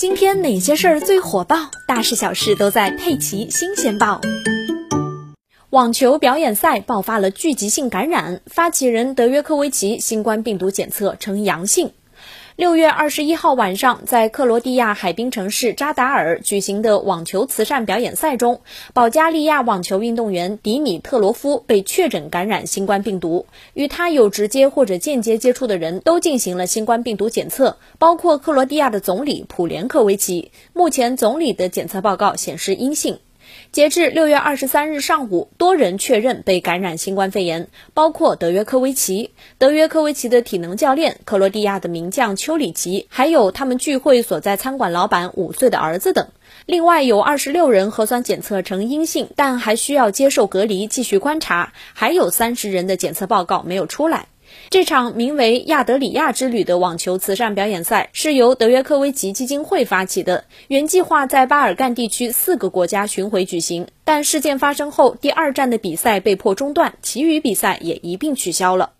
今天哪些事儿最火爆？大事小事都在《佩奇新鲜报》。网球表演赛爆发了聚集性感染，发起人德约科维奇新冠病毒检测呈阳性。六月二十一号晚上，在克罗地亚海滨城市扎达尔举行的网球慈善表演赛中，保加利亚网球运动员迪米特罗夫被确诊感染新冠病毒，与他有直接或者间接接触的人都进行了新冠病毒检测，包括克罗地亚的总理普连科维奇。目前，总理的检测报告显示阴性。截至六月二十三日上午，多人确认被感染新冠肺炎，包括德约科维奇、德约科维奇的体能教练、克罗地亚的名将丘里奇，还有他们聚会所在餐馆老板五岁的儿子等。另外有二十六人核酸检测呈阴性，但还需要接受隔离继续观察，还有三十人的检测报告没有出来。这场名为“亚德里亚之旅”的网球慈善表演赛是由德约科维奇基金会发起的，原计划在巴尔干地区四个国家巡回举行，但事件发生后，第二站的比赛被迫中断，其余比赛也一并取消了。